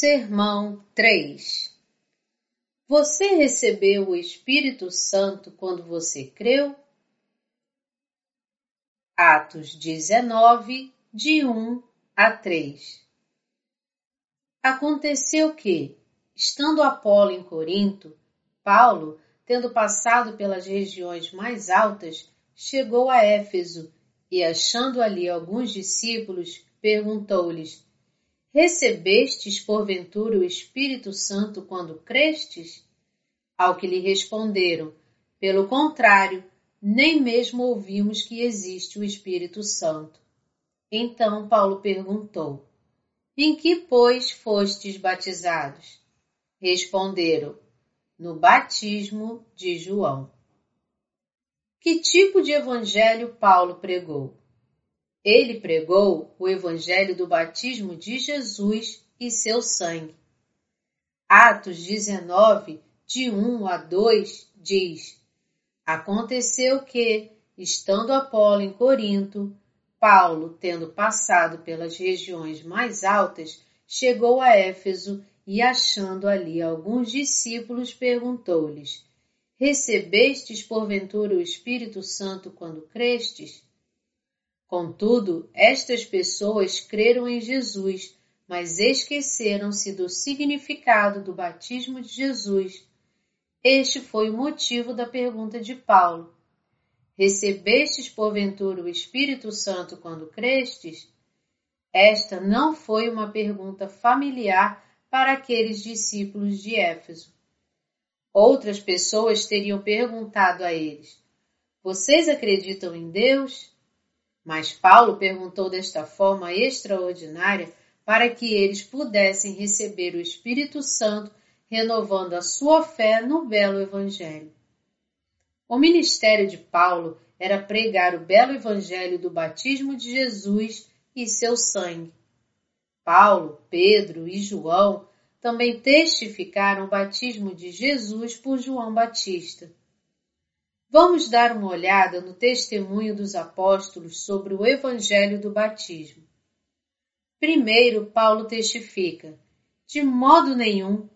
Sermão 3 Você recebeu o Espírito Santo quando você creu? Atos 19, de 1 a 3 Aconteceu que, estando Apolo em Corinto, Paulo, tendo passado pelas regiões mais altas, chegou a Éfeso e, achando ali alguns discípulos, perguntou-lhes: Recebestes porventura o Espírito Santo quando crestes? Ao que lhe responderam: Pelo contrário, nem mesmo ouvimos que existe o Espírito Santo. Então Paulo perguntou: Em que, pois, fostes batizados? Responderam: No batismo de João. Que tipo de evangelho Paulo pregou? Ele pregou o evangelho do batismo de Jesus e seu sangue. Atos 19, de 1 a 2, diz: Aconteceu que, estando Apolo em Corinto, Paulo, tendo passado pelas regiões mais altas, chegou a Éfeso e, achando ali alguns discípulos, perguntou-lhes: Recebestes porventura o Espírito Santo quando crestes? Contudo, estas pessoas creram em Jesus, mas esqueceram-se do significado do batismo de Jesus. Este foi o motivo da pergunta de Paulo. Recebestes porventura o Espírito Santo quando crestes? Esta não foi uma pergunta familiar para aqueles discípulos de Éfeso. Outras pessoas teriam perguntado a eles: Vocês acreditam em Deus? Mas Paulo perguntou desta forma extraordinária para que eles pudessem receber o Espírito Santo, renovando a sua fé no belo Evangelho. O ministério de Paulo era pregar o belo Evangelho do batismo de Jesus e seu sangue. Paulo, Pedro e João também testificaram o batismo de Jesus por João Batista. Vamos dar uma olhada no testemunho dos apóstolos sobre o Evangelho do batismo. Primeiro, Paulo testifica: de modo nenhum,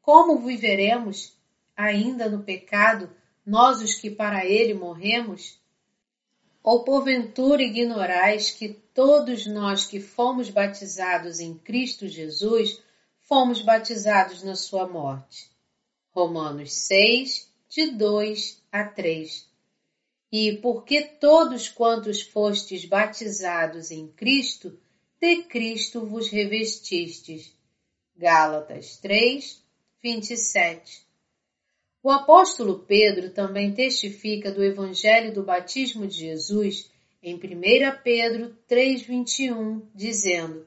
como viveremos ainda no pecado, nós os que para ele morremos? Ou porventura ignorais que todos nós que fomos batizados em Cristo Jesus, fomos batizados na sua morte? Romanos 6, de 2 a 3. E porque todos quantos fostes batizados em Cristo, de Cristo vos revestistes. Gálatas 3, 27. O apóstolo Pedro também testifica do Evangelho do batismo de Jesus em 1 Pedro 3,21, dizendo: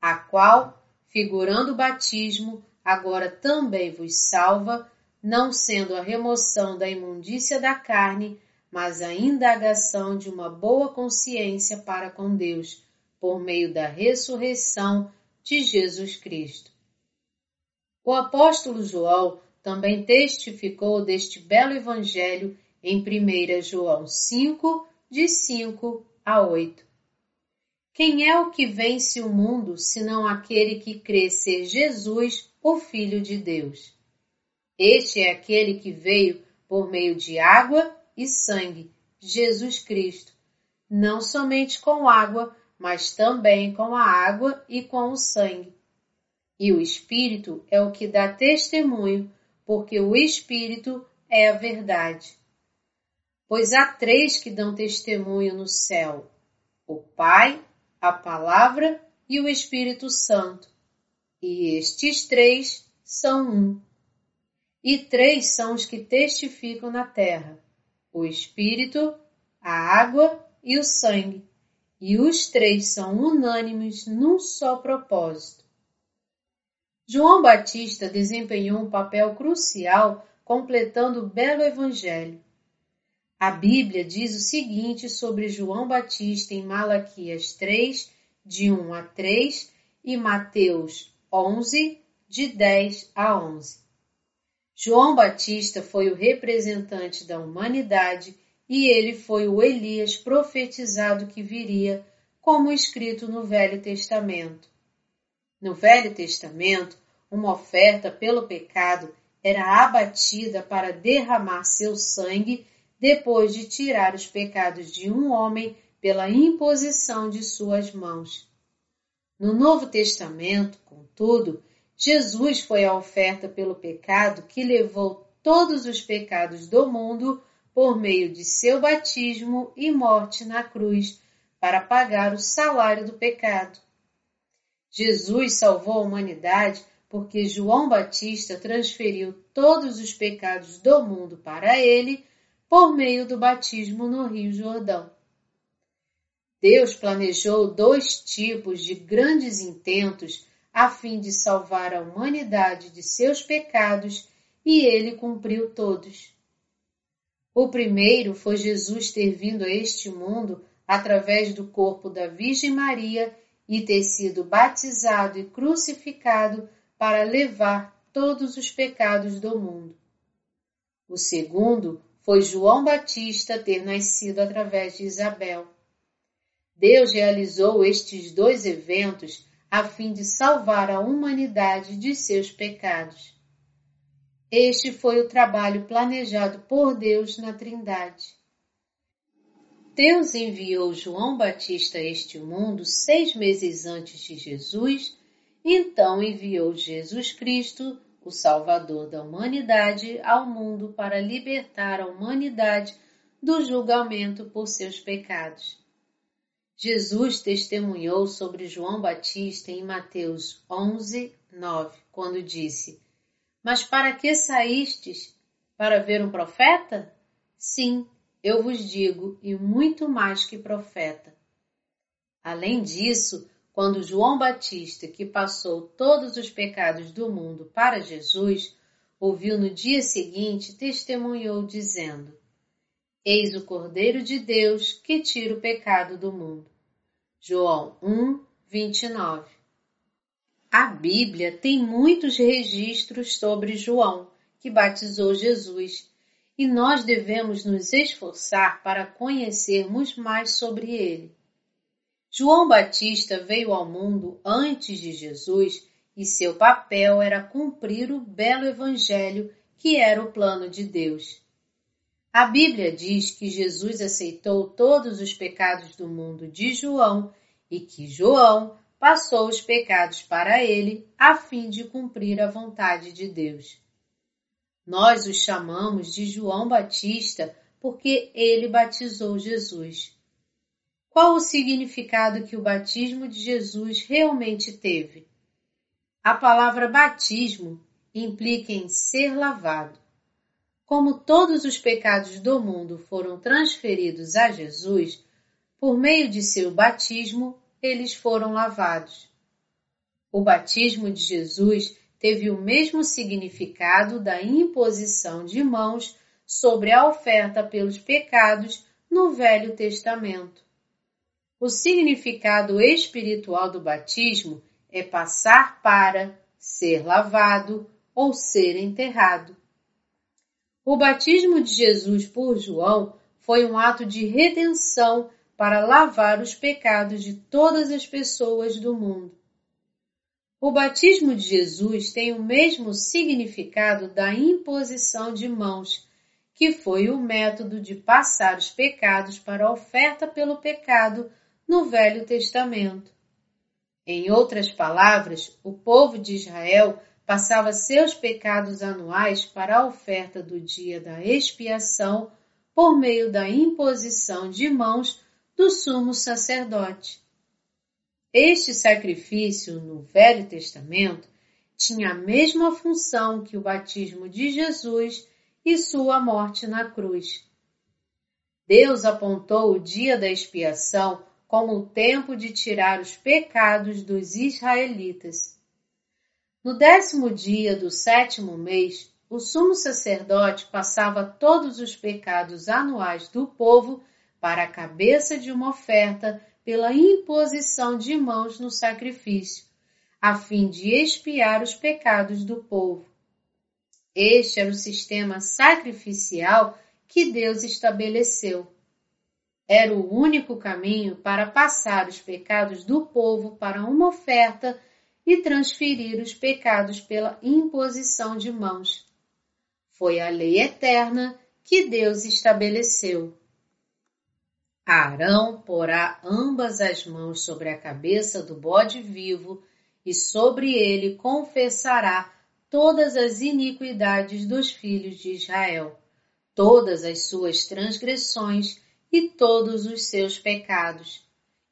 A qual, figurando o batismo, agora também vos salva, não sendo a remoção da imundícia da carne, mas a indagação de uma boa consciência para com Deus, por meio da ressurreição de Jesus Cristo. O apóstolo João também testificou deste belo evangelho em 1 João 5, de 5 a 8. Quem é o que vence o mundo, senão aquele que crê ser Jesus, o Filho de Deus? Este é aquele que veio por meio de água e sangue, Jesus Cristo, não somente com água, mas também com a água e com o sangue. E o Espírito é o que dá testemunho, porque o Espírito é a verdade. Pois há três que dão testemunho no céu: o Pai, a Palavra e o Espírito Santo. E estes três são um e três são os que testificam na terra: o Espírito, a água e o sangue, e os três são unânimes num só propósito. João Batista desempenhou um papel crucial completando o belo Evangelho. A Bíblia diz o seguinte sobre João Batista em Malaquias 3, de 1 a 3 e Mateus 11, de 10 a 11. João Batista foi o representante da humanidade e ele foi o Elias profetizado que viria, como escrito no Velho Testamento. No Velho Testamento, uma oferta pelo pecado, era abatida para derramar seu sangue depois de tirar os pecados de um homem pela imposição de suas mãos. No Novo Testamento, contudo, Jesus foi a oferta pelo pecado que levou todos os pecados do mundo por meio de seu batismo e morte na cruz para pagar o salário do pecado. Jesus salvou a humanidade porque João Batista transferiu todos os pecados do mundo para ele por meio do batismo no Rio Jordão. Deus planejou dois tipos de grandes intentos a fim de salvar a humanidade de seus pecados e ele cumpriu todos. O primeiro foi Jesus ter vindo a este mundo através do corpo da Virgem Maria e ter sido batizado e crucificado para levar todos os pecados do mundo. O segundo foi João Batista ter nascido através de Isabel. Deus realizou estes dois eventos a fim de salvar a humanidade de seus pecados. Este foi o trabalho planejado por Deus na Trindade. Deus enviou João Batista a este mundo seis meses antes de Jesus, então enviou Jesus Cristo, o Salvador da humanidade, ao mundo para libertar a humanidade do julgamento por seus pecados. Jesus testemunhou sobre João Batista em Mateus 11, 9, quando disse: Mas para que saístes? Para ver um profeta? Sim, eu vos digo, e muito mais que profeta. Além disso, quando João Batista, que passou todos os pecados do mundo para Jesus, ouviu no dia seguinte, testemunhou, dizendo: Eis o Cordeiro de Deus que tira o pecado do mundo. João 1, 29. A Bíblia tem muitos registros sobre João, que batizou Jesus, e nós devemos nos esforçar para conhecermos mais sobre ele. João Batista veio ao mundo antes de Jesus e seu papel era cumprir o belo Evangelho que era o plano de Deus. A Bíblia diz que Jesus aceitou todos os pecados do mundo de João e que João passou os pecados para ele a fim de cumprir a vontade de Deus. Nós o chamamos de João Batista porque ele batizou Jesus. Qual o significado que o batismo de Jesus realmente teve? A palavra batismo implica em ser lavado. Como todos os pecados do mundo foram transferidos a Jesus, por meio de seu batismo, eles foram lavados. O batismo de Jesus teve o mesmo significado da imposição de mãos sobre a oferta pelos pecados no Velho Testamento. O significado espiritual do batismo é passar para, ser lavado ou ser enterrado. O batismo de Jesus por João foi um ato de redenção para lavar os pecados de todas as pessoas do mundo. O batismo de Jesus tem o mesmo significado da imposição de mãos, que foi o método de passar os pecados para a oferta pelo pecado no Velho Testamento. Em outras palavras, o povo de Israel passava seus pecados anuais para a oferta do dia da expiação por meio da imposição de mãos do sumo sacerdote. Este sacrifício no Velho Testamento tinha a mesma função que o batismo de Jesus e sua morte na cruz. Deus apontou o dia da expiação como o tempo de tirar os pecados dos israelitas. No décimo dia do sétimo mês, o sumo sacerdote passava todos os pecados anuais do povo para a cabeça de uma oferta pela imposição de mãos no sacrifício, a fim de expiar os pecados do povo. Este era o sistema sacrificial que Deus estabeleceu. Era o único caminho para passar os pecados do povo para uma oferta e transferir os pecados pela imposição de mãos. Foi a lei eterna que Deus estabeleceu. Arão porá ambas as mãos sobre a cabeça do bode vivo e sobre ele confessará todas as iniquidades dos filhos de Israel, todas as suas transgressões e todos os seus pecados,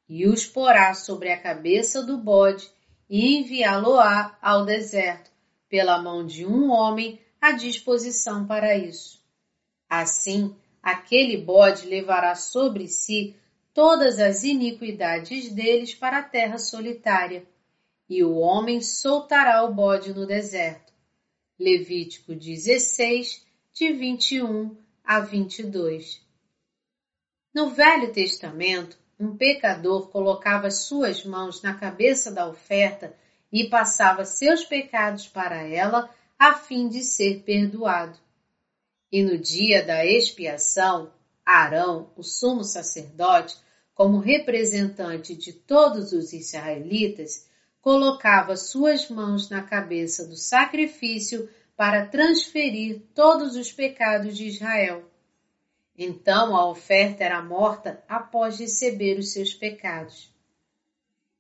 e os porá sobre a cabeça do bode e enviá-lo-á ao deserto, pela mão de um homem à disposição para isso. Assim, aquele bode levará sobre si todas as iniquidades deles para a terra solitária, e o homem soltará o bode no deserto. Levítico 16, de 21 a 22. No Velho Testamento, um pecador colocava suas mãos na cabeça da oferta e passava seus pecados para ela a fim de ser perdoado. E no dia da expiação, Arão, o sumo sacerdote, como representante de todos os israelitas, colocava suas mãos na cabeça do sacrifício para transferir todos os pecados de Israel. Então a oferta era morta após receber os seus pecados.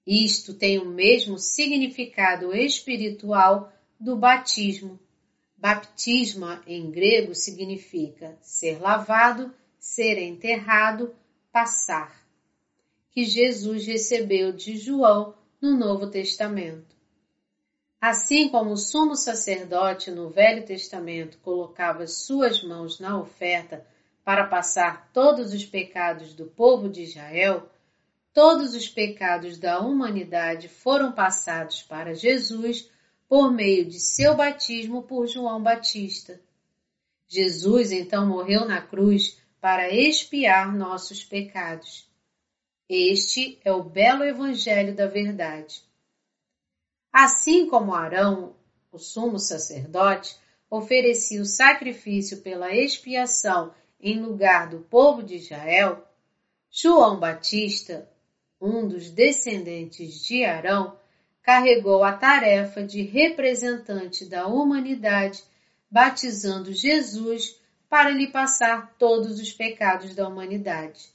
Isto tem o mesmo significado espiritual do batismo. Baptisma em grego significa ser lavado, ser enterrado, passar, que Jesus recebeu de João no Novo Testamento. Assim como o sumo sacerdote no Velho Testamento colocava suas mãos na oferta para passar todos os pecados do povo de Israel, todos os pecados da humanidade foram passados para Jesus por meio de seu batismo por João Batista. Jesus então morreu na cruz para expiar nossos pecados. Este é o belo Evangelho da Verdade. Assim como Arão, o sumo sacerdote, oferecia o sacrifício pela expiação em lugar do povo de Israel, João Batista, um dos descendentes de Arão, carregou a tarefa de representante da humanidade, batizando Jesus para lhe passar todos os pecados da humanidade.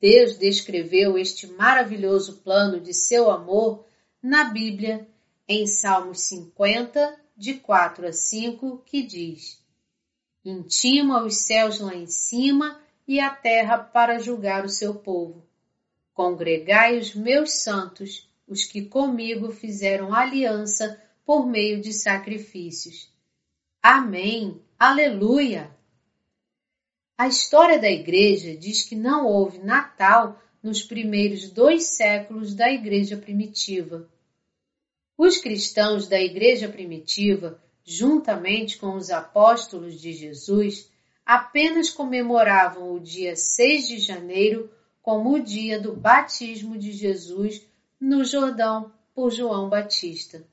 Deus descreveu este maravilhoso plano de seu amor na Bíblia, em Salmos 50, de 4 a 5, que diz: Intima os céus lá em cima e a terra para julgar o seu povo. Congregai os meus santos, os que comigo fizeram aliança por meio de sacrifícios. Amém. Aleluia. A história da igreja diz que não houve Natal nos primeiros dois séculos da igreja primitiva. Os cristãos da igreja primitiva, juntamente com os apóstolos de Jesus, apenas comemoravam o dia 6 de janeiro como o dia do batismo de Jesus no Jordão por João Batista.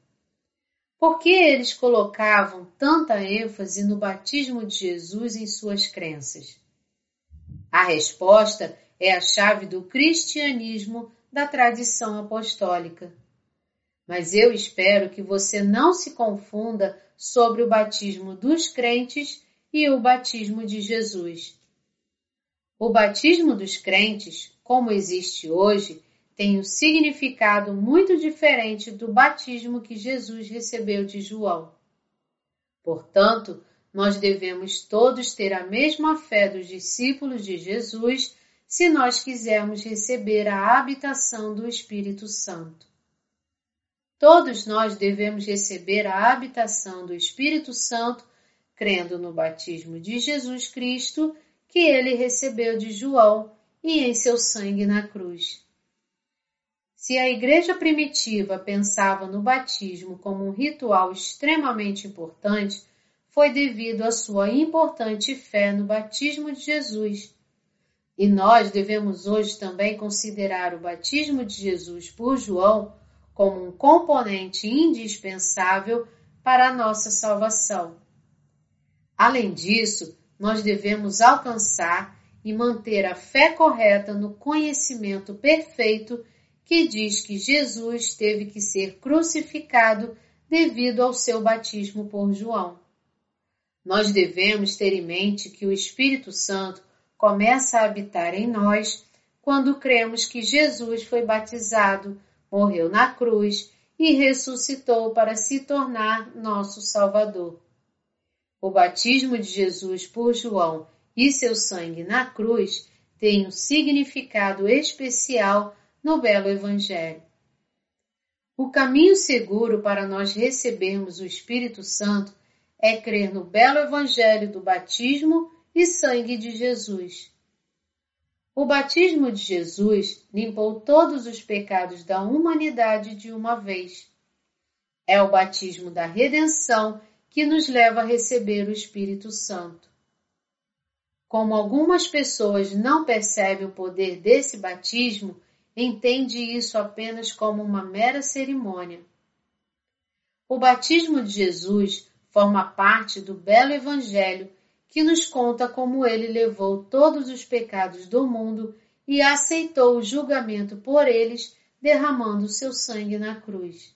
Por que eles colocavam tanta ênfase no batismo de Jesus em suas crenças? A resposta é a chave do cristianismo da tradição apostólica. Mas eu espero que você não se confunda sobre o batismo dos crentes e o batismo de Jesus. O batismo dos crentes, como existe hoje, tem um significado muito diferente do batismo que Jesus recebeu de João. Portanto, nós devemos todos ter a mesma fé dos discípulos de Jesus se nós quisermos receber a habitação do Espírito Santo. Todos nós devemos receber a habitação do Espírito Santo crendo no batismo de Jesus Cristo que ele recebeu de João e em seu sangue na cruz. Se a igreja primitiva pensava no batismo como um ritual extremamente importante, foi devido à sua importante fé no batismo de Jesus. E nós devemos hoje também considerar o batismo de Jesus por João como um componente indispensável para a nossa salvação. Além disso, nós devemos alcançar e manter a fé correta no conhecimento perfeito que diz que Jesus teve que ser crucificado devido ao seu batismo por João. Nós devemos ter em mente que o Espírito Santo começa a habitar em nós quando cremos que Jesus foi batizado, morreu na cruz e ressuscitou para se tornar nosso Salvador. O batismo de Jesus por João e seu sangue na cruz tem um significado especial no belo Evangelho. O caminho seguro para nós recebermos o Espírito Santo é crer no belo Evangelho do batismo e sangue de Jesus. O batismo de Jesus limpou todos os pecados da humanidade de uma vez. É o batismo da redenção que nos leva a receber o Espírito Santo. Como algumas pessoas não percebem o poder desse batismo, entende isso apenas como uma mera cerimônia. O batismo de Jesus forma parte do belo Evangelho que nos conta como ele levou todos os pecados do mundo e aceitou o julgamento por eles, derramando seu sangue na cruz.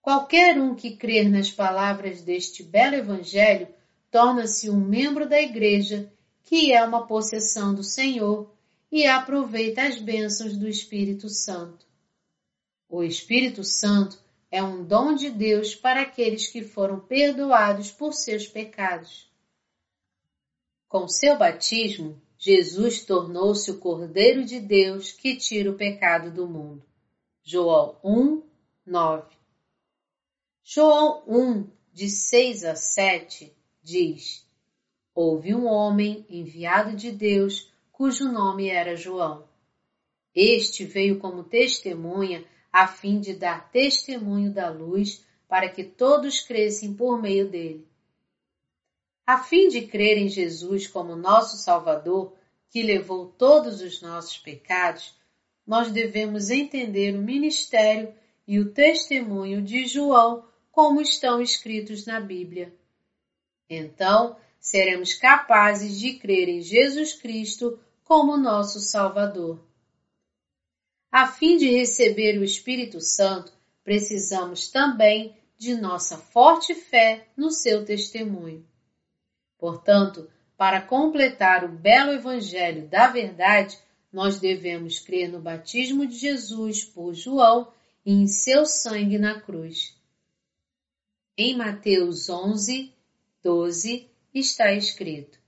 Qualquer um que crer nas palavras deste belo Evangelho torna-se um membro da Igreja, que é uma possessão do Senhor, e aproveita as bênçãos do Espírito Santo. O Espírito Santo é um dom de Deus para aqueles que foram perdoados por seus pecados. Com seu batismo, Jesus tornou-se o Cordeiro de Deus que tira o pecado do mundo. João 1, 9. João 1, de 6 a 7, diz: Houve um homem enviado de Deus cujo nome era João. Este veio como testemunha a fim de dar testemunho da luz para que todos crescem por meio dele. A fim de crer em Jesus como nosso Salvador, que levou todos os nossos pecados, nós devemos entender o ministério e o testemunho de João como estão escritos na Bíblia. Então, seremos capazes de crer em Jesus Cristo como nosso Salvador. A fim de receber o Espírito Santo, precisamos também de nossa forte fé no seu testemunho. Portanto, para completar o belo Evangelho da verdade, nós devemos crer no batismo de Jesus por João e em seu sangue na cruz. Em Mateus 11, 12 está escrito: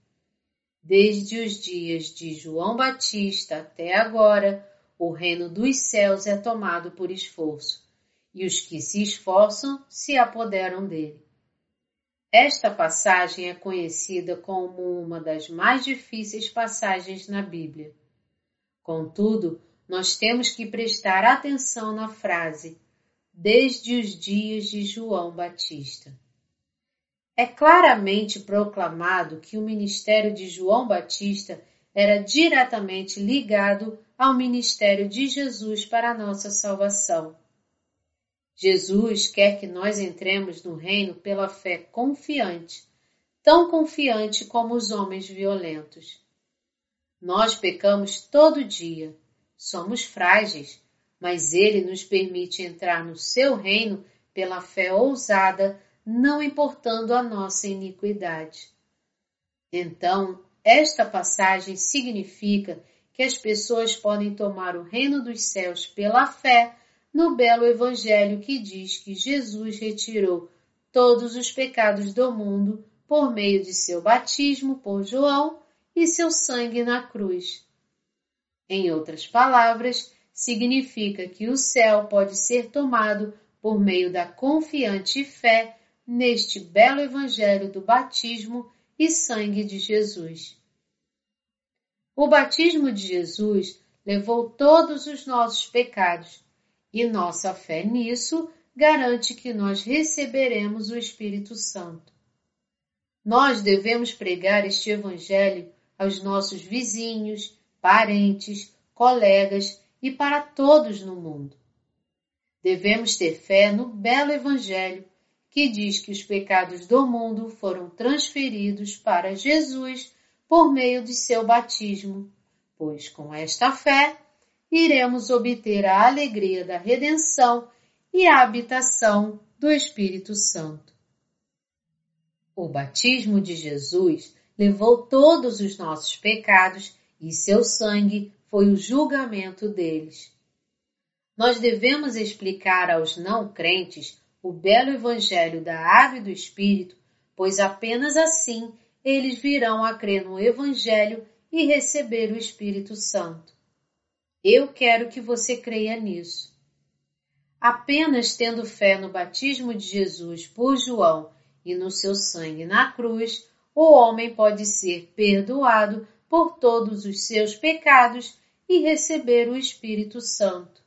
Desde os dias de João Batista até agora, o reino dos céus é tomado por esforço, e os que se esforçam se apoderam dele. Esta passagem é conhecida como uma das mais difíceis passagens na Bíblia. Contudo, nós temos que prestar atenção na frase desde os dias de João Batista. É claramente proclamado que o ministério de João Batista era diretamente ligado ao ministério de Jesus para a nossa salvação. Jesus quer que nós entremos no reino pela fé confiante, tão confiante como os homens violentos. Nós pecamos todo dia, somos frágeis, mas Ele nos permite entrar no seu reino pela fé ousada, não importando a nossa iniquidade. Então, esta passagem significa que as pessoas podem tomar o reino dos céus pela fé no belo Evangelho que diz que Jesus retirou todos os pecados do mundo por meio de seu batismo por João e seu sangue na cruz. Em outras palavras, significa que o céu pode ser tomado por meio da confiante fé neste belo Evangelho do batismo e sangue de Jesus. O batismo de Jesus levou todos os nossos pecados e nossa fé nisso garante que nós receberemos o Espírito Santo. Nós devemos pregar este Evangelho aos nossos vizinhos, parentes, colegas e para todos no mundo. Devemos ter fé no belo Evangelho que diz que os pecados do mundo foram transferidos para Jesus por meio de seu batismo, pois com esta fé iremos obter a alegria da redenção e a habitação do Espírito Santo. O batismo de Jesus levou todos os nossos pecados e seu sangue foi o julgamento deles. Nós devemos explicar aos não crentes o belo Evangelho da Água e do Espírito, pois apenas assim eles virão a crer no Evangelho e receber o Espírito Santo. Eu quero que você creia nisso. Apenas tendo fé no batismo de Jesus por João e no seu sangue na cruz, o homem pode ser perdoado por todos os seus pecados e receber o Espírito Santo.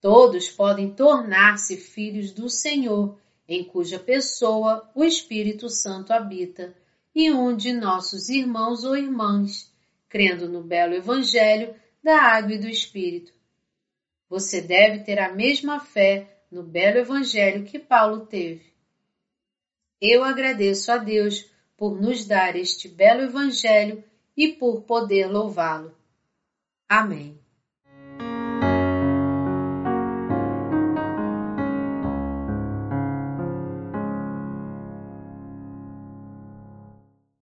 Todos podem tornar-se filhos do Senhor, em cuja pessoa o Espírito Santo habita, e um de nossos irmãos ou irmãs, crendo no belo Evangelho da Água e do Espírito. Você deve ter a mesma fé no belo Evangelho que Paulo teve. Eu agradeço a Deus por nos dar este belo Evangelho e por poder louvá-lo. Amém.